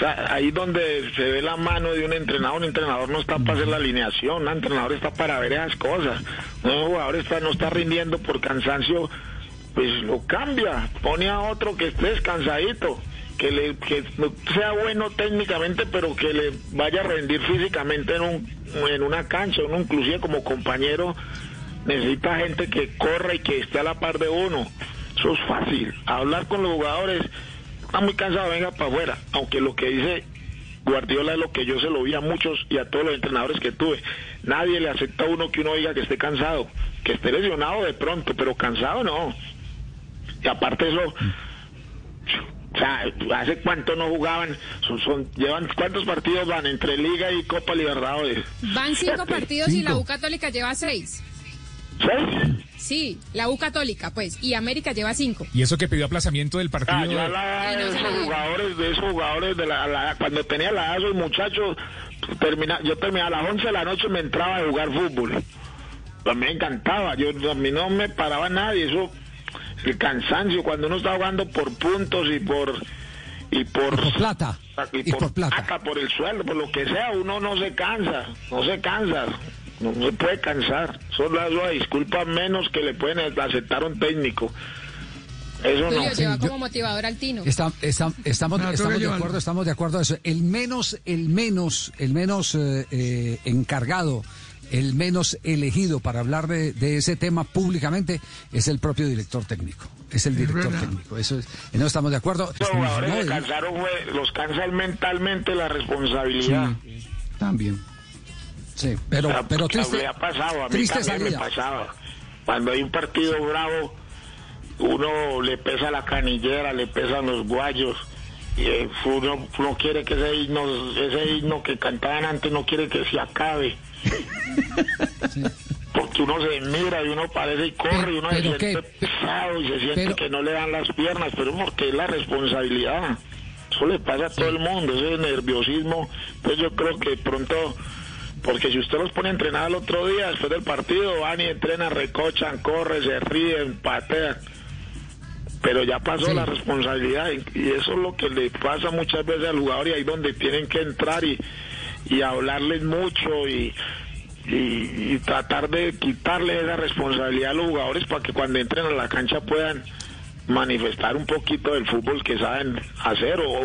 sea, ahí donde se ve la mano de un entrenador, un entrenador no está para hacer la alineación, un entrenador está para ver esas cosas. Un jugador está, no está rindiendo por cansancio, pues lo cambia, pone a otro que esté descansadito, que, le, que sea bueno técnicamente, pero que le vaya a rendir físicamente en, un, en una cancha, uno inclusive como compañero necesita gente que corra y que esté a la par de uno. Eso es fácil. Hablar con los jugadores, está muy cansado, venga para afuera. Aunque lo que dice Guardiola es lo que yo se lo vi a muchos y a todos los entrenadores que tuve. Nadie le acepta a uno que uno diga que esté cansado, que esté lesionado de pronto, pero cansado no. Y aparte eso, o sea, ¿hace cuánto no jugaban? Son, son, llevan ¿Cuántos partidos van entre Liga y Copa Libertadores? Van cinco partidos y la U Católica lleva seis. ¿Seis? Sí, la U Católica, pues, y América lleva cinco. Y eso que pidió aplazamiento del partido. Ah, ya la, no esos jugadores, de esos jugadores, de la, la- cuando tenía la edad, esos muchachos, termina, yo terminaba a las 11 de la noche, me entraba a jugar fútbol. A mí me encantaba, yo, a mí no me paraba nadie, eso, el cansancio, cuando uno está jugando por puntos y por... Y por, Y por plata. y Y por plata. por el sueldo, por lo que sea, uno no se cansa, no se cansa, no se puede cansar. Solo es la disculpa menos que le pueden aceptar a un técnico. Eso no. Lleva como motivador al Tino. Está- está- estamos, No, estamos de acuerdo, estamos de acuerdo a eso. El menos, el menos, el menos eh, eh, encargado, el menos elegido para hablar de, de ese tema públicamente es el propio director técnico. Es el director técnico. Eso es, en eso estamos de acuerdo. Los jugadores No, y- cansaron, los cansan mentalmente la responsabilidad. Sí, también. Sí, pero, sea, pero porque triste, me ha pasado, a mí triste también me pasaba. Cuando hay un partido bravo, uno le pesa la canillera, le pesan los guayos. Y eh, uno, uno quiere que ese himno, ese himno que cantaban antes, no quiere que se acabe. Porque uno se mira y uno parece y corre y uno se Pero siente qué- pesado y se siente pero- que no le dan las piernas, pero porque es la responsabilidad. Eso le pasa a todo el mundo, ese nerviosismo. Pues yo creo que pronto, porque si usted los pone a entrenar el otro día, después del partido, van y entrenan, recochan, corren, se ríen, patean. Pero ya pasó Sí. la responsabilidad y eso es lo que le pasa muchas veces al jugador y ahí donde tienen que entrar y, y hablarles mucho y, y, y tratar de quitarle esa responsabilidad a los jugadores para que cuando entren a la cancha puedan manifestar un poquito del fútbol que saben hacer o